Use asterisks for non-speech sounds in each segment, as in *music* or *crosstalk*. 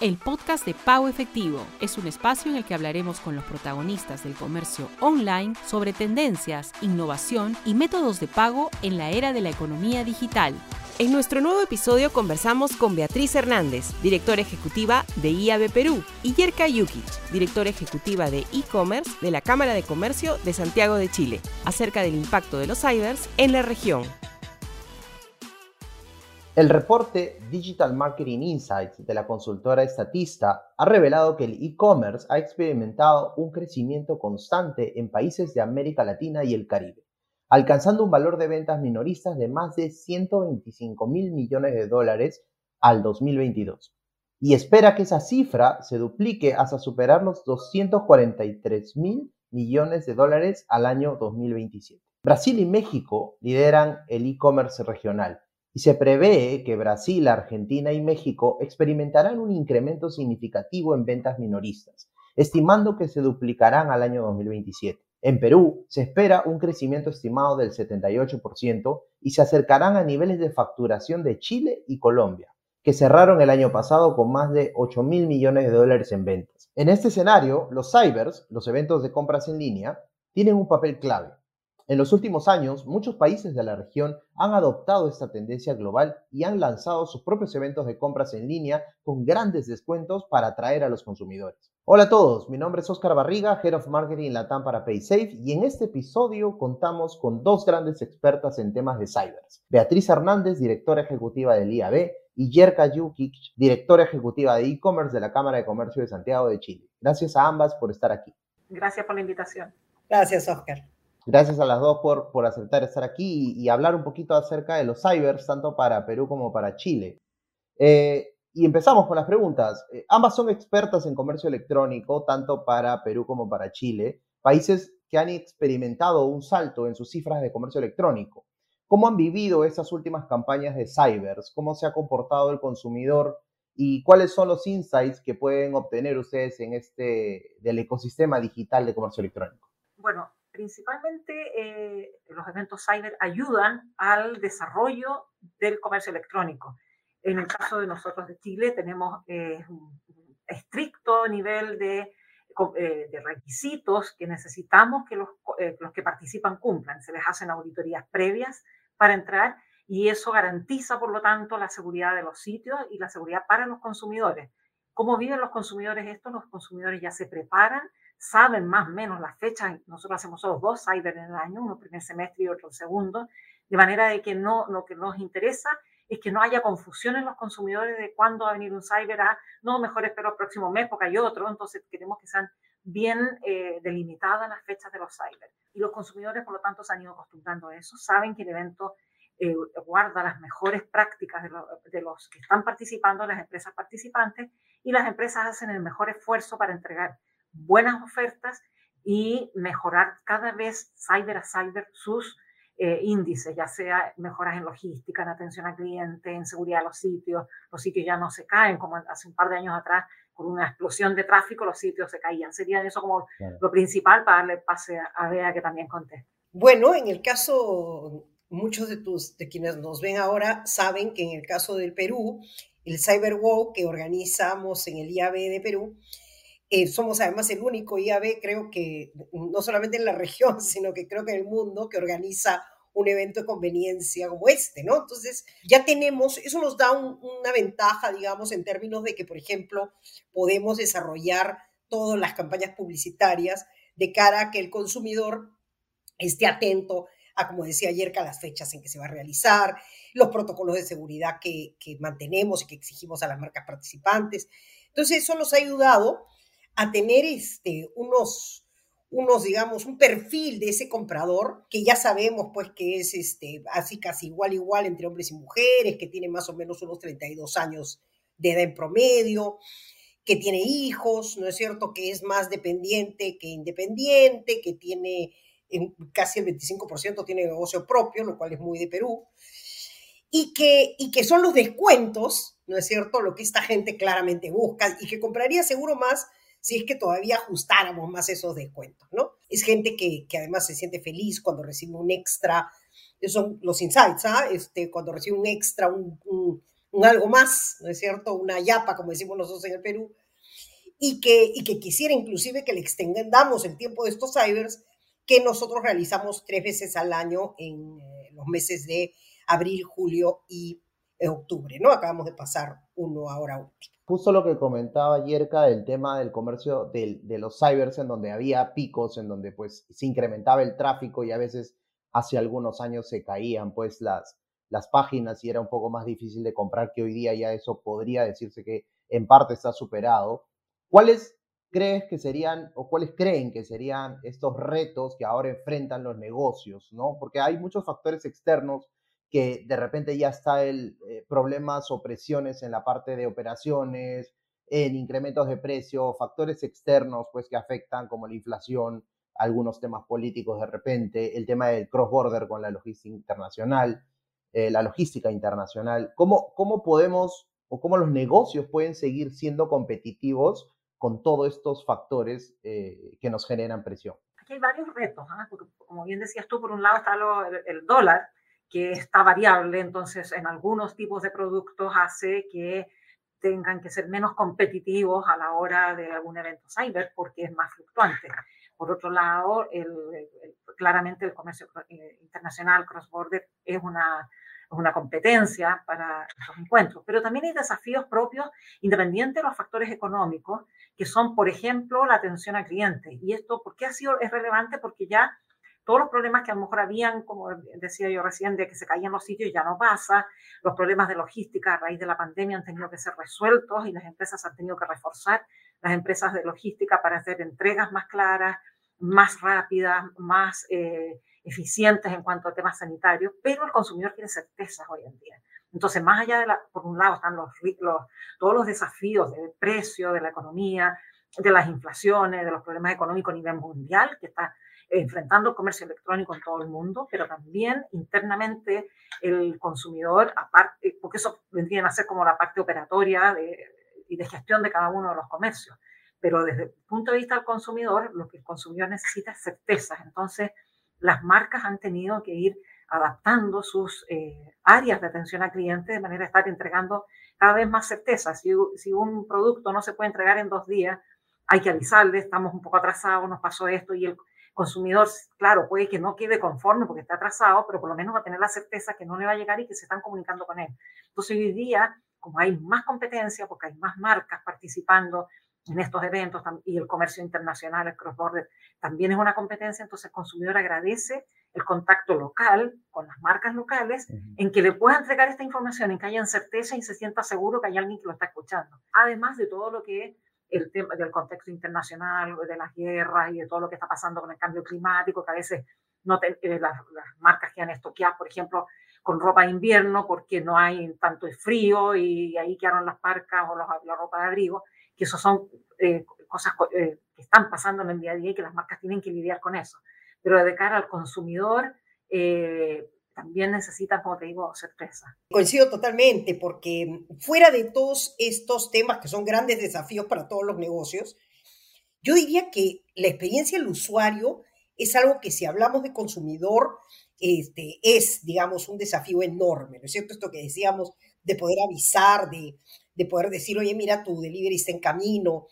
El podcast de Pago Efectivo, es un espacio en el que hablaremos con los protagonistas del comercio online sobre tendencias, innovación y métodos de pago en la era de la economía digital. En nuestro nuevo episodio conversamos con Beatriz Hernández, directora ejecutiva de IAB Perú, y Yerka Yukic, directora ejecutiva de e-commerce de la Cámara de Comercio de Santiago de Chile, acerca del impacto de los cybers en la región. El reporte Digital Marketing Insights de la consultora estatista ha revelado que el e-commerce ha experimentado un crecimiento constante en países de América Latina y el Caribe, alcanzando un valor de ventas minoristas de más de 125 mil millones de dólares al 2022. Y espera que esa cifra se duplique hasta superar los 243 mil millones de dólares al año 2027. Brasil y México lideran el e-commerce regional y se prevé que Brasil, Argentina y México experimentarán un incremento significativo en ventas minoristas, estimando que se duplicarán al año 2027. En Perú se espera un crecimiento estimado del 78% y se acercarán a niveles de facturación de Chile y Colombia, que cerraron el año pasado con más de 8 mil millones de dólares en ventas. En este escenario, los cybers, los eventos de compras en línea, tienen un papel clave en los últimos años, muchos países de la región han adoptado esta tendencia global y han lanzado sus propios eventos de compras en línea con grandes descuentos para atraer a los consumidores. Hola a todos, mi nombre es Oscar Barriga, Head of Marketing Latam para PaySafe y en este episodio contamos con dos grandes expertas en temas de cybers. Beatriz Hernández, directora ejecutiva del IAB, y Yerka Yukic, directora ejecutiva de e-commerce de la Cámara de Comercio de Santiago de Chile. Gracias a ambas por estar aquí. Gracias por la invitación. Gracias, Oscar. Gracias a las dos por, por aceptar estar aquí y, hablar un poquito acerca de los cybers, tanto para Perú como para Chile. Eh, y empezamos con las preguntas. Eh, ambas son expertas en comercio electrónico, tanto para Perú como para Chile, países que han experimentado un salto en sus cifras de comercio electrónico. ¿Cómo han vivido estas últimas campañas de cybers? ¿Cómo se ha comportado el consumidor? ¿Y cuáles son los insights que pueden obtener ustedes en este del ecosistema digital de comercio electrónico? Bueno, principalmente eh, los eventos cyber ayudan al desarrollo del comercio electrónico. En el caso de nosotros de Chile tenemos eh, un estricto nivel de, eh, de, requisitos que necesitamos que los, los que participan cumplan. Se les hacen auditorías previas para entrar y eso garantiza, por lo tanto, la seguridad de los sitios y la seguridad para los consumidores. ¿Cómo viven los consumidores esto? Los consumidores ya se preparan saben más o menos las fechas. Nosotros hacemos solo dos cyber en el año, uno primer semestre y otro segundo, de manera de que no, lo que nos interesa es que no haya confusión en los consumidores de cuándo va a venir un cyber a, no, mejor espero el próximo mes porque hay otro, entonces queremos que sean bien eh, delimitadas las fechas de los cyber. Y los consumidores, por lo tanto, se han ido acostumbrando a eso, saben que el evento eh, guarda las mejores prácticas de, de, los que están participando, las empresas participantes, y las empresas hacen el mejor esfuerzo para entregar buenas ofertas y mejorar cada vez cyber a cyber sus eh, índices, ya sea mejoras en logística, en atención al cliente, en seguridad de los sitios. Los sitios ya no se caen como hace un par de años atrás, con una explosión de tráfico, los sitios se caían. Sería eso como lo principal para darle pase a, Bea que también conteste. Bueno, en el caso, muchos de, tus, de quienes nos ven ahora saben que en el caso del Perú, el Cyber que organizamos en el IAB de Perú, eh, somos además el único IAB, creo que no solamente en la región, *laughs* sino que creo que en el mundo, que organiza un evento de conveniencia como este, ¿no? Entonces, ya tenemos, eso nos da una ventaja, digamos, en términos de que, por ejemplo, podemos desarrollar todas las campañas publicitarias de cara a que el consumidor esté atento a, como decía ayer, a las fechas en que se va a realizar, los protocolos de seguridad que, que mantenemos y que exigimos a las marcas participantes. Entonces, eso nos ha ayudado a tener este, unos, unos, digamos, un perfil de ese comprador, que ya sabemos pues que es este, así casi igual igual entre hombres y mujeres, que tiene más o menos unos 32 años de edad en promedio, que tiene hijos, ¿no es cierto? Que es más dependiente que independiente, que tiene casi el 25% tiene negocio propio, lo cual es muy de Perú, y que, y que son los descuentos, ¿no es cierto? Lo que esta gente claramente busca y que compraría seguro más si es que todavía ajustáramos más esos descuentos, ¿no? Es gente que, que además se siente feliz cuando recibe un extra, son los insights, ¿ah? Este, cuando recibe un extra, un, un algo más, ¿no es cierto? Una yapa, como decimos nosotros en el Perú, y que, y que quisiera inclusive que le extendamos el tiempo de estos cybers que nosotros realizamos tres veces al año en eh, los meses de abril, julio y eh, octubre, ¿no? Acabamos de pasar uno ahora último. Justo lo que comentaba Yerka del tema del comercio de, de los cybers, en donde había picos, en donde pues se incrementaba el tráfico y a veces hace algunos años se caían pues las, las páginas y era un poco más difícil de comprar que hoy día ya eso podría decirse que en parte está superado. ¿Cuáles crees que serían o cuáles creen que serían estos retos que ahora enfrentan los negocios, ¿no? Porque hay muchos factores externos que de repente ya está el eh, problemas o presiones en la parte de operaciones, en incrementos de precio, factores externos pues que afectan como la inflación, algunos temas políticos de repente, el tema del cross border con la logística internacional, eh, la logística internacional. ¿Cómo, ¿Cómo podemos o cómo los negocios pueden seguir siendo competitivos con todos estos factores eh, que nos generan presión? Aquí hay varios retos, ¿ah? porque como bien decías tú, por un lado está el, dólar, que está variable, entonces en algunos tipos de productos hace que tengan que ser menos competitivos a la hora de algún evento cyber porque es más fluctuante. Por otro lado, claramente el comercio eh, internacional cross-border es una una competencia para estos encuentros. Pero también hay desafíos propios independientes de los factores económicos, que son, por ejemplo, la atención al cliente. Y esto, ¿por qué ha sido, es relevante? Porque ya todos los problemas que a lo mejor habían, como decía yo recién, de que se caían los sitios ya no pasa, los problemas de logística a raíz de la pandemia han tenido que ser resueltos y las empresas han tenido que reforzar las empresas de logística para hacer entregas más claras, más rápidas, más eh, eficientes en cuanto a temas sanitarios, pero el consumidor quiere certezas hoy en día. Entonces, más allá de la, por un lado están los, todos los desafíos del precio, de la economía, de las inflaciones, de los problemas económicos a nivel mundial, que está enfrentando el comercio electrónico en todo el mundo, pero también internamente el consumidor, aparte, porque eso vendría a ser como la parte operatoria y de gestión de cada uno de los comercios. Pero desde el punto de vista del consumidor, lo que el consumidor necesita es certezas. Entonces, las marcas han tenido que ir adaptando sus eh, áreas de atención al cliente de manera de estar entregando cada vez más certeza. Si, si, un producto no se puede entregar en dos días, hay que avisarle, estamos un poco atrasados, nos pasó esto y el consumidor, claro, puede que no quede conforme porque está atrasado, pero por lo menos va a tener la certeza que no le va a llegar y que se están comunicando con él. Entonces hoy día, como hay más competencia, porque hay más marcas participando en estos eventos y el comercio internacional, el cross-border, también es una competencia, entonces el consumidor agradece el contacto local con las marcas locales en que le pueda entregar esta información, en que haya certeza y se sienta seguro que hay alguien que lo está escuchando. Además de todo lo que el tema del contexto internacional, de las guerras y de todo lo que está pasando con el cambio climático, que a veces no eh, las, marcas que han estoqueado, por ejemplo, con ropa de invierno porque no hay tanto frío y ahí quedaron las parcas o la ropa de abrigo que eso son eh, cosas eh, que están pasando en el día a día y que las marcas tienen que lidiar con eso. Pero de cara al consumidor, eh, también necesitan, como te digo, certeza. Coincido totalmente, porque fuera de todos estos temas que son grandes desafíos para todos los negocios, yo diría que la experiencia del usuario es algo que si hablamos de consumidor, este, es, digamos, un desafío enorme, ¿no es cierto? Esto que decíamos de poder avisar, de, de poder decir, oye, mira, tu delivery está en camino,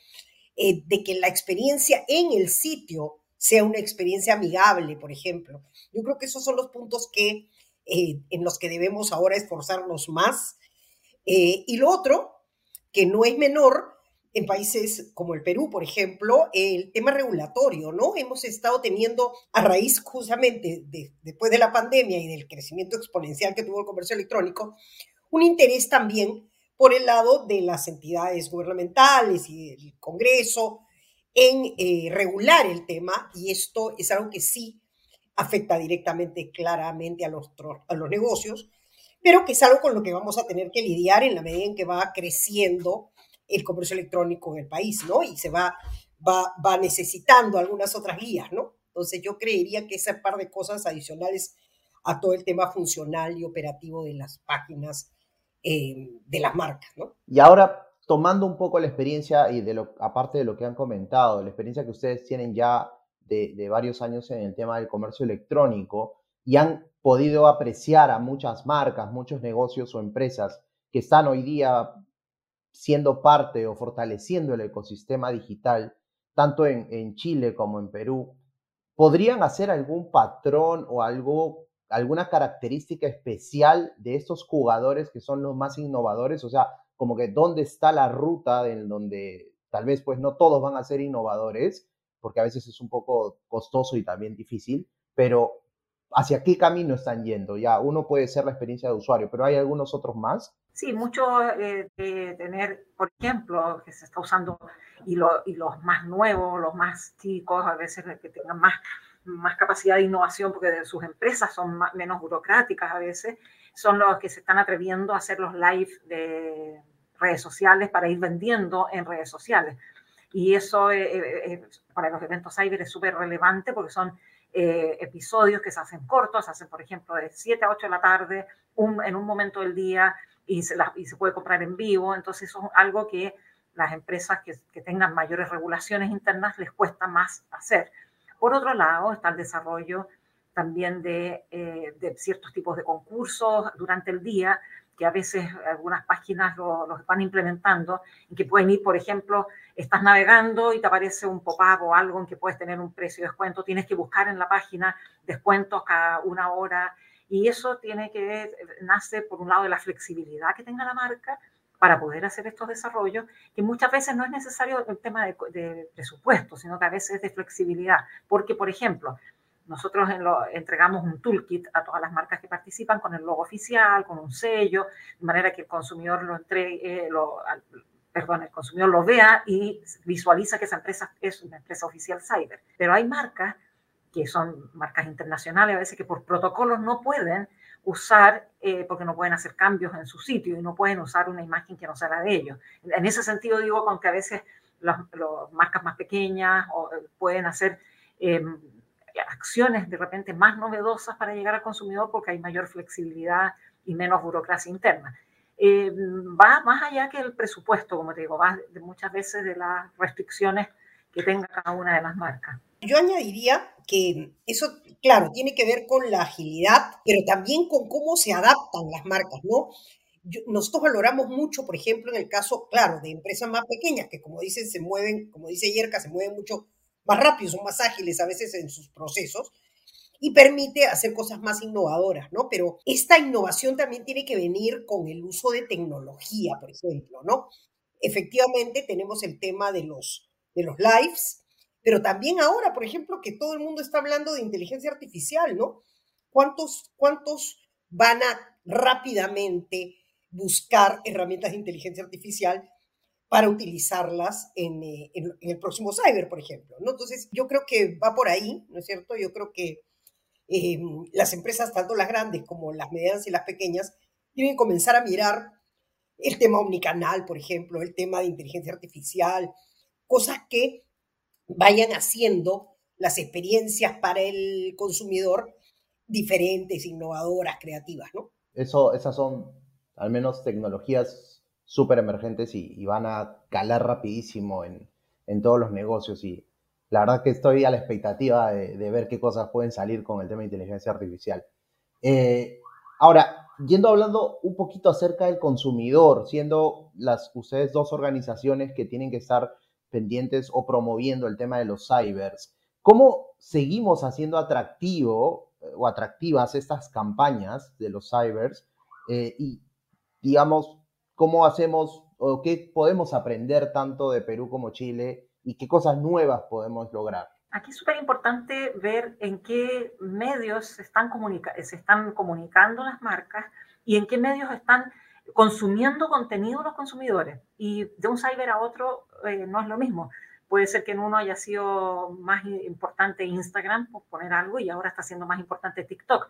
eh, de que la experiencia en el sitio sea una experiencia amigable, por ejemplo. Yo creo que esos son los puntos que, eh, en los que debemos ahora esforzarnos más. Eh, y lo otro, que no es menor, en países como el Perú, por ejemplo, el tema regulatorio, ¿no? Hemos estado teniendo, a raíz justamente después de la pandemia y del crecimiento exponencial que tuvo el comercio electrónico, un interés también por el lado de las entidades gubernamentales y del Congreso en eh, regular el tema y esto es algo que sí afecta directamente, claramente a los, a los negocios, pero que es algo con lo que vamos a tener que lidiar en la medida en que va creciendo el comercio electrónico en el país, ¿no? Y se va, va, va necesitando algunas otras guías, ¿no? Entonces yo creería que ese par de cosas adicionales a todo el tema funcional y operativo de las páginas eh, de las marcas, ¿no? Y ahora, tomando un poco la experiencia y de lo, aparte de lo que han comentado, la experiencia que ustedes tienen ya de, varios años en el tema del comercio electrónico y han podido apreciar a muchas marcas, muchos negocios o empresas que están hoy día siendo parte o fortaleciendo el ecosistema digital, tanto en, en Chile como en Perú, ¿podrían hacer algún patrón o algo, alguna característica especial de estos jugadores que son los más innovadores? O sea, como que dónde está la ruta en donde tal vez pues no todos van a ser innovadores, porque a veces es un poco costoso y también difícil, pero hacia qué camino están yendo. Ya, uno puede ser la experiencia de usuario, pero hay algunos otros más. Sí, mucho eh, de tener, por ejemplo, que se está usando y, y, los más nuevos, los más chicos, a veces que tengan más, más capacidad de innovación porque sus empresas son menos burocráticas a veces, son los que se están atreviendo a hacer los live de redes sociales para ir vendiendo en redes sociales. Y eso eh, eh, para los eventos cyber es súper relevante porque son eh, episodios que se hacen cortos, se hacen, por ejemplo, de 7 a 8 de la tarde, en un momento del día, y se, puede comprar en vivo. Entonces, eso es algo que las empresas que, tengan mayores regulaciones internas les cuesta más hacer. Por otro lado, está el desarrollo también de, eh, de ciertos tipos de concursos durante el día, que a veces algunas páginas los lo van implementando, y que pueden ir, por ejemplo, estás navegando y te aparece un pop-up o algo en que puedes tener un precio de descuento, tienes que buscar en la página descuentos cada una hora, y eso tiene que nace por un lado de la flexibilidad que tenga la marca para poder hacer estos desarrollos, que muchas veces no es necesario el tema de, de presupuesto, sino que a veces es de flexibilidad, porque, por ejemplo, nosotros entregamos un toolkit a todas las marcas que participan con el logo oficial, con un sello, de manera que el consumidor lo entregue, lo, perdón, el consumidor lo vea y visualiza que esa empresa es una empresa oficial cyber. Pero hay marcas que son marcas internacionales a veces que por protocolos no pueden usar, eh, porque no pueden hacer cambios en su sitio y no pueden usar una imagen que no sea de ellos. En ese sentido digo, con que a veces las marcas más pequeñas eh, pueden hacer... Eh, acciones de repente más novedosas para llegar al consumidor porque hay mayor flexibilidad y menos burocracia interna. Eh, va más allá que el presupuesto, como te digo, va muchas veces de las restricciones que tenga cada una de las marcas. Yo añadiría que eso, claro, tiene que ver con la agilidad, pero también con cómo se adaptan las marcas, ¿no? nosotros valoramos mucho, por ejemplo, en el caso, claro, de empresas más pequeñas que, como dicen, se mueven, como dice Yerka, se mueven mucho más rápidos, son más ágiles a veces en sus procesos y permite hacer cosas más innovadoras, ¿no? Pero esta innovación también tiene que venir con el uso de tecnología, por ejemplo, ¿no? Efectivamente tenemos el tema de los, de los lives, pero también ahora, por ejemplo, que todo el mundo está hablando de inteligencia artificial, ¿no? ¿Cuántos, cuántos van a rápidamente buscar herramientas de inteligencia artificial para utilizarlas eh, en, el próximo cyber, por ejemplo. ¿no? Entonces, yo creo que va por ahí, ¿no es cierto? Yo creo que eh, las empresas, tanto las grandes como las medianas y las pequeñas, tienen que comenzar a mirar el tema omnicanal, por ejemplo, el tema de inteligencia artificial, cosas que vayan haciendo las experiencias para el consumidor diferentes, innovadoras, creativas, ¿no? Eso, esas son al menos tecnologías súper emergentes y, van a calar rapidísimo en, todos los negocios. Y la verdad que estoy a la expectativa de, ver qué cosas pueden salir con el tema de inteligencia artificial. Eh, ahora, yendo hablando un poquito acerca del consumidor, siendo las ustedes dos organizaciones que tienen que estar pendientes o promoviendo el tema de los cybers, ¿cómo seguimos haciendo atractivo eh, o atractivas estas campañas de los cybers? Eh, y, digamos, cómo hacemos o qué podemos aprender tanto de Perú como Chile y qué cosas nuevas podemos lograr. Aquí es súper importante ver en qué medios se están, se están comunicando las marcas y en qué medios están consumiendo contenido los consumidores. Y de un cyber a otro eh, no es lo mismo. Puede ser que en uno haya sido más importante Instagram, por poner algo, y ahora está siendo más importante TikTok.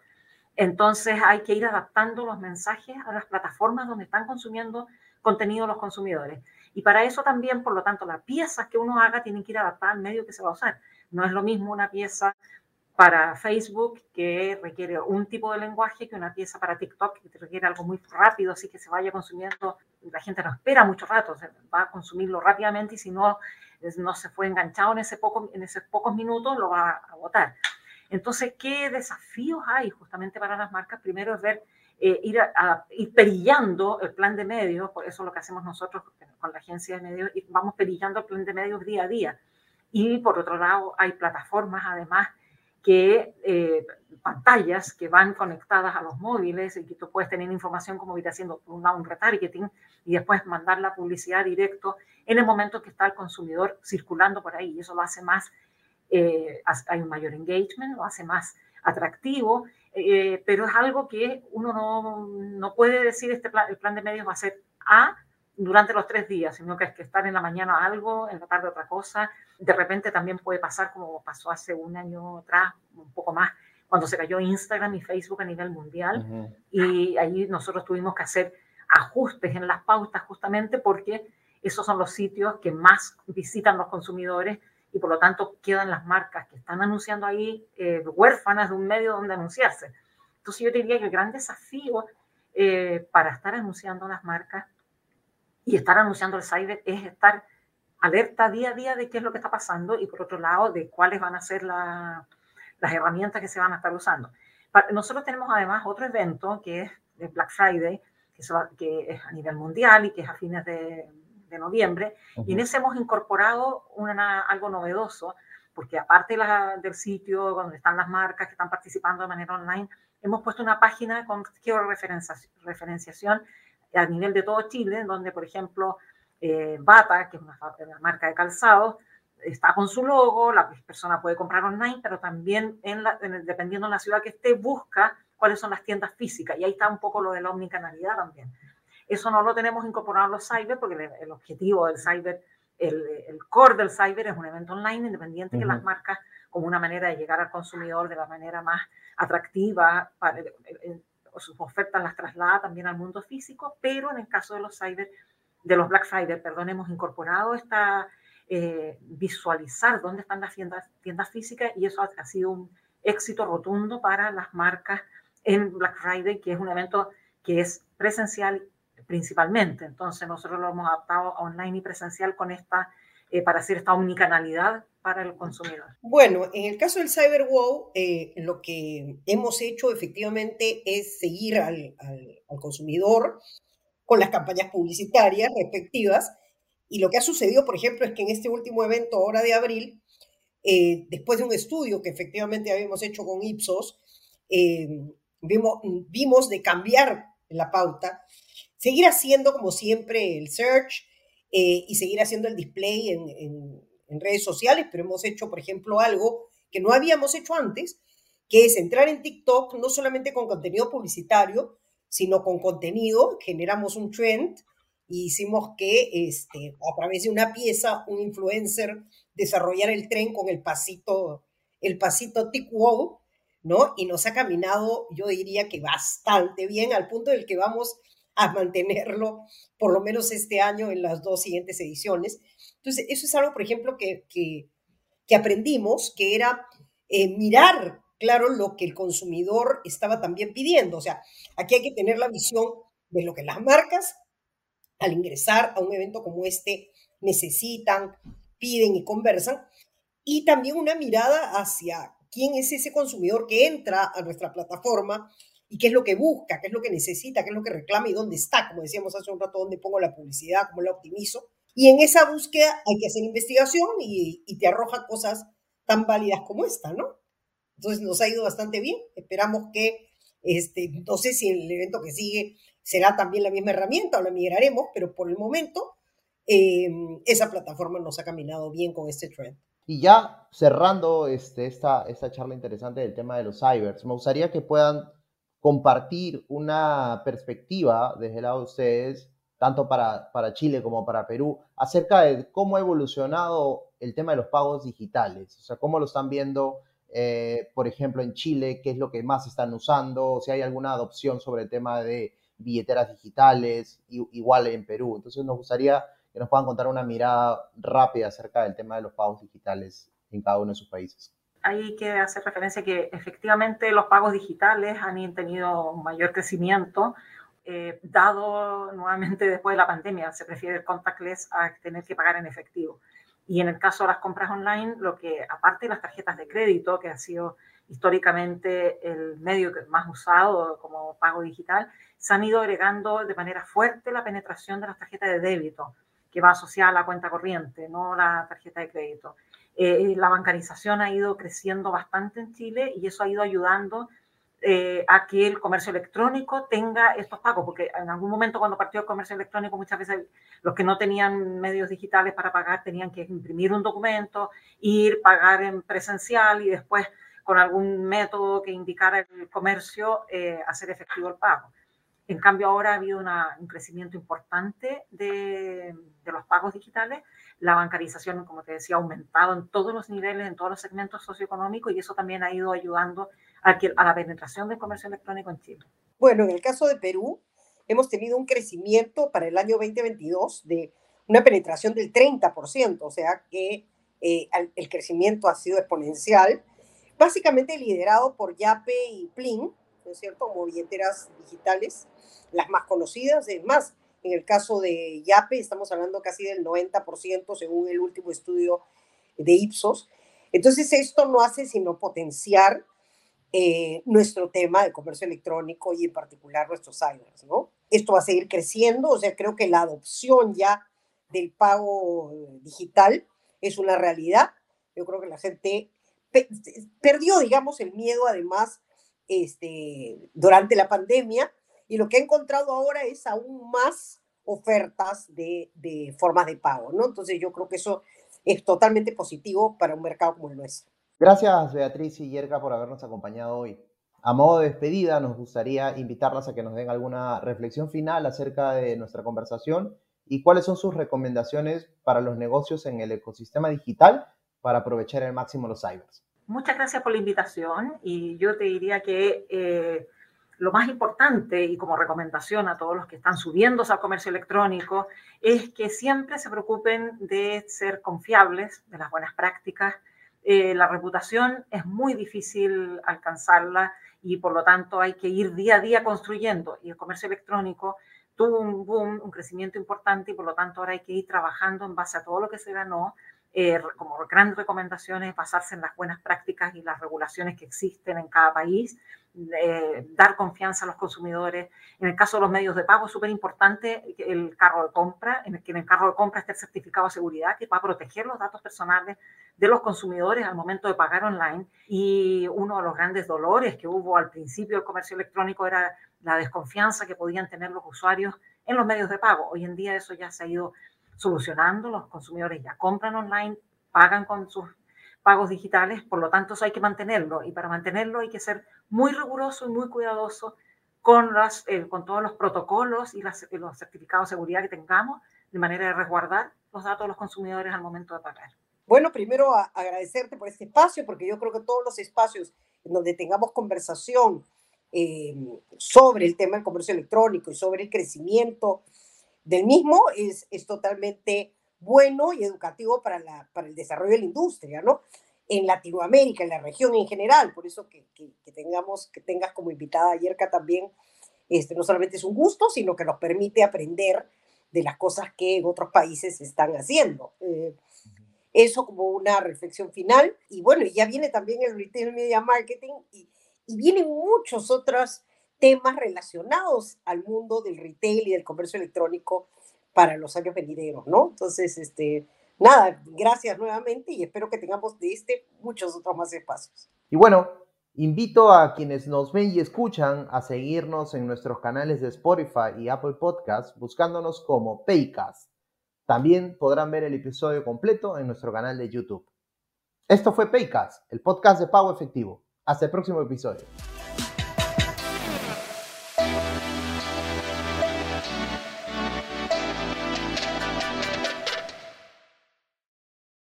Entonces hay que ir adaptando los mensajes a las plataformas donde están consumiendo contenido los consumidores. Y para eso también, por lo tanto, las piezas que uno haga tienen que ir adaptadas al medio que se va a usar. No es lo mismo una pieza para Facebook que requiere un tipo de lenguaje que una pieza para TikTok que requiere algo muy rápido, así que se vaya consumiendo, la gente no espera mucho rato, va a consumirlo rápidamente y si no, no se fue enganchado en, ese poco, en esos pocos minutos, lo va a botar. Entonces, ¿qué desafíos hay justamente para las marcas? Primero es ver eh, ir, a, ir, perillando el plan de medios, por eso es lo que hacemos nosotros con la agencia de medios, y vamos perillando el plan de medios día a día. Y por otro lado, hay plataformas además que eh, pantallas que van conectadas a los móviles y que tú puedes tener información como ir haciendo un, un retargeting y después mandar la publicidad directo en el momento que está el consumidor circulando por ahí. Y eso lo hace más, eh, hay un mayor engagement, lo hace más atractivo, eh, pero es algo que uno no, no puede decir este plan, el plan de medios va a ser A durante los tres días, sino que es que estar en la mañana algo, en la tarde otra cosa. De repente también puede pasar como pasó hace un año atrás, un poco más, cuando se cayó Instagram y Facebook a nivel mundial. Y ahí nosotros tuvimos que hacer ajustes en las pautas justamente porque esos son los sitios que más visitan los consumidores y por lo tanto quedan las marcas que están anunciando ahí eh, huérfanas de un medio donde anunciarse. Entonces yo diría que el gran desafío eh, para estar anunciando las marcas y estar anunciando el cyber es estar alerta día a día de qué es lo que está pasando y por otro lado de cuáles van a ser las herramientas que se van a estar usando. Nosotros tenemos además otro evento que es el Black Friday, que, es a nivel mundial y que es a fines de, noviembre. Y en ese hemos incorporado una, algo novedoso, porque aparte del sitio donde están las marcas que están participando de manera online, hemos puesto una página con georreferenciación a nivel de todo Chile, donde, por ejemplo, eh, Bata, que es una, marca de calzado, está con su logo, la persona puede comprar online, pero también en la, dependiendo de la ciudad que esté, busca cuáles son las tiendas físicas. Y ahí está un poco lo de la omnicanalidad también. Eso no lo tenemos incorporado en los cyber, porque el, objetivo del cyber, el, el, core del cyber es un evento online independiente que las marcas como una manera de llegar al consumidor de la manera más atractiva, para, sus ofertas las traslada también al mundo físico, pero en el caso de los cyber, de los Black Friday, perdón, hemos incorporado esta eh, visualizar dónde están las tiendas, tiendas físicas y eso ha, sido un éxito rotundo para las marcas en Black Friday, que es un evento que es presencial principalmente. Entonces nosotros lo hemos adaptado a online y presencial con esta, eh, para hacer esta omnicanalidad para el consumidor? Bueno, en el caso del CyberWow, eh, lo que hemos hecho efectivamente es seguir al, consumidor con las campañas publicitarias respectivas. Y lo que ha sucedido, por ejemplo, es que en este último evento, ahora de abril, eh, después de un estudio que efectivamente habíamos hecho con Ipsos, eh, vimos, vimos de cambiar la pauta, seguir haciendo como siempre el search y seguir haciendo el display en redes sociales, pero hemos hecho, por ejemplo, algo que no habíamos hecho antes, que es entrar en TikTok no solamente con contenido publicitario, sino con contenido, generamos un trend y hicimos que este, a través de una pieza un influencer desarrollara el tren con el pasito, el pasito TikWow, ¿no? Y nos ha caminado, yo diría que bastante bien, al punto del que vamos a mantenerlo por lo menos este año en las dos siguientes ediciones. Entonces, eso es algo, por ejemplo, que, que, aprendimos, que era eh, mirar, claro, lo que el consumidor estaba también pidiendo. O sea, aquí hay que tener la visión de lo que las marcas, al ingresar a un evento como este, necesitan, piden y conversan, y también una mirada hacia quién es ese consumidor que entra a nuestra plataforma y qué es lo que busca, qué es lo que necesita, qué es lo que reclama y dónde está, como decíamos hace un rato, dónde pongo la publicidad, cómo la optimizo. Y en esa búsqueda hay que hacer investigación y, te arroja cosas tan válidas como esta, ¿no? Entonces nos ha ido bastante bien. Esperamos que, este, no sé si el evento que sigue será también la misma herramienta o la migraremos, pero por el momento eh, esa plataforma nos ha caminado bien con este trend. Y ya cerrando este, esta, esta charla interesante del tema de los cybers, me gustaría que puedan compartir una perspectiva desde el lado de ustedes, tanto para, para Chile como para Perú, acerca de cómo ha evolucionado el tema de los pagos digitales, o sea, cómo lo están viendo, eh, por ejemplo, en Chile, qué es lo que más están usando, si hay alguna adopción sobre el tema de billeteras digitales, igual en Perú. Entonces nos gustaría que nos puedan contar una mirada rápida acerca del tema de los pagos digitales en cada uno de sus países hay que hacer referencia que efectivamente los pagos digitales han tenido un mayor crecimiento, eh, dado nuevamente después de la pandemia, se prefiere el contactless a tener que pagar en efectivo. Y en el caso de las compras online, lo que aparte de las tarjetas de crédito, que ha sido históricamente el medio más usado como pago digital, se han ido agregando de manera fuerte la penetración de las tarjetas de débito, que va asociada a la cuenta corriente, no la tarjeta de crédito. Eh, la bancarización ha ido creciendo bastante en Chile y eso ha ido ayudando eh, a que el comercio electrónico tenga estos pagos, porque en algún momento cuando partió el comercio electrónico muchas veces los que no tenían medios digitales para pagar tenían que imprimir un documento, ir, pagar en presencial y después con algún método que indicara el comercio eh, hacer efectivo el pago. En cambio, ahora ha habido un crecimiento importante de, de, los pagos digitales. La bancarización, como te decía, ha aumentado en todos los niveles, en todos los segmentos socioeconómicos y eso también ha ido ayudando a, que, a la penetración del comercio electrónico en Chile. Bueno, en el caso de Perú, hemos tenido un crecimiento para el año 2022 de una penetración del 30%, o sea que eh, el crecimiento ha sido exponencial, básicamente liderado por Yape y Plin, ¿no es cierto? Como billeteras digitales, las más conocidas. Es más, en el caso de Yape estamos hablando casi del 90% según el último estudio de Ipsos. Entonces esto no hace sino potenciar eh, nuestro tema de comercio electrónico y en particular nuestros cybers, ¿no? Esto va a seguir creciendo, o sea, creo que la adopción ya del pago digital es una realidad. Yo creo que la gente perdió, digamos, el miedo además este, durante la pandemia y lo que ha encontrado ahora es aún más ofertas de, de formas de pago, ¿no? Entonces yo creo que eso es totalmente positivo para un mercado como el nuestro. Gracias Beatriz y Yerka por habernos acompañado hoy. A modo de despedida, nos gustaría invitarlas a que nos den alguna reflexión final acerca de nuestra conversación y cuáles son sus recomendaciones para los negocios en el ecosistema digital para aprovechar al máximo los cybers. Muchas gracias por la invitación y yo te diría que eh, lo más importante y como recomendación a todos los que están subiéndose al comercio electrónico es que siempre se preocupen de ser confiables, de las buenas prácticas. Eh, la reputación es muy difícil alcanzarla y por lo tanto hay que ir día a día construyendo y el comercio electrónico tuvo un boom, un crecimiento importante y por lo tanto ahora hay que ir trabajando en base a todo lo que se ganó eh, como grandes recomendaciones, basarse en las buenas prácticas y las regulaciones que existen en cada país, eh, dar confianza a los consumidores. En el caso de los medios de pago, es súper importante el carro de compra, en el que en el carro de compra esté el certificado de seguridad que va a proteger los datos personales de los consumidores al momento de pagar online. Y uno de los grandes dolores que hubo al principio del comercio electrónico era la desconfianza que podían tener los usuarios en los medios de pago. Hoy en día eso ya se ha ido solucionando, los consumidores ya compran online, pagan con sus pagos digitales, por lo tanto eso hay que mantenerlo y para mantenerlo hay que ser muy riguroso y muy cuidadoso con, las, eh, con todos los protocolos y los certificados de seguridad que tengamos de manera de resguardar los datos de los consumidores al momento de pagar. Bueno, primero agradecerte por este espacio, porque yo creo que todos los espacios en donde tengamos conversación eh, sobre el tema del comercio electrónico y sobre el crecimiento del mismo es, es totalmente bueno y educativo para, la, para el desarrollo de la industria, ¿no? En Latinoamérica, en la región en general, por eso que, que, tengamos, que tengas como invitada a Yerka también, este, no solamente es un gusto, sino que nos permite aprender de las cosas que en otros países están haciendo. Eh, eso como una reflexión final. Y bueno, ya viene también el Retail Media Marketing y, y vienen muchos otros temas relacionados al mundo del retail y del comercio electrónico para los años venideros, ¿no? Entonces, este, nada, gracias nuevamente y espero que tengamos de este muchos otros más espacios. Y bueno, invito a quienes nos ven y escuchan a seguirnos en nuestros canales de Spotify y Apple Podcasts buscándonos como Paycast. También podrán ver el episodio completo en nuestro canal de YouTube. Esto fue Paycast, el podcast de pago efectivo. Hasta el próximo episodio.